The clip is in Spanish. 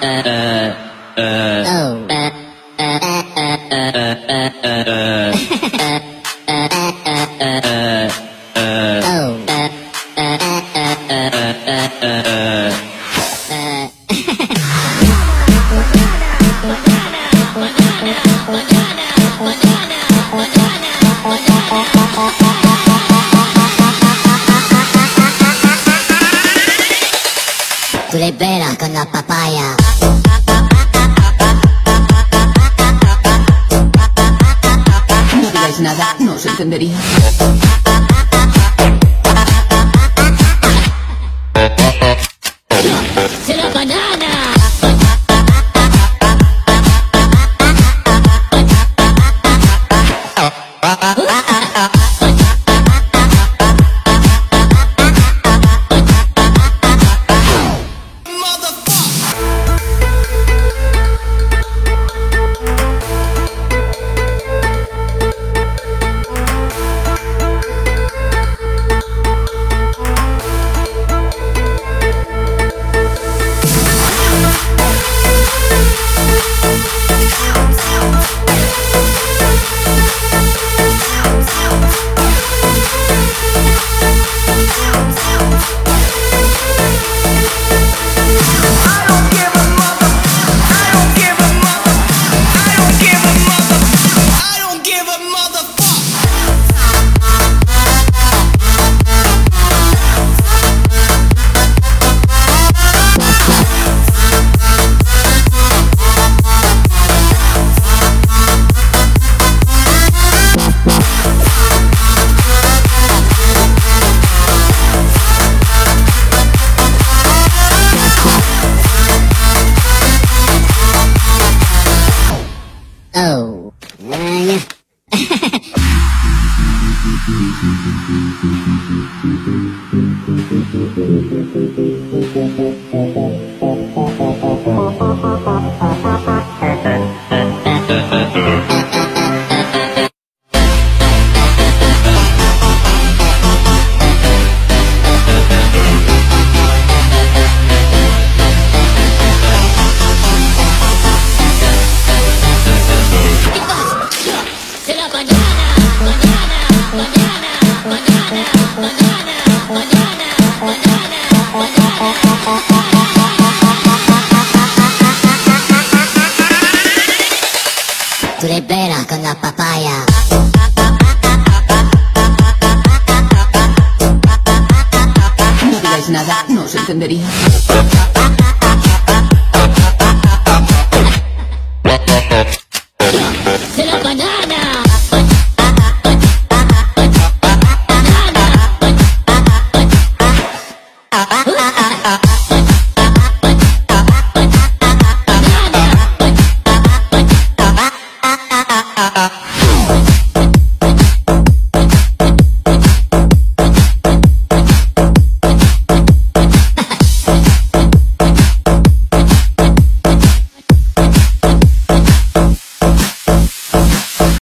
Tú le veras con la papaya. No digáis nada, no os entendería. Tú con la papaya. No digáis nada, no os entendería.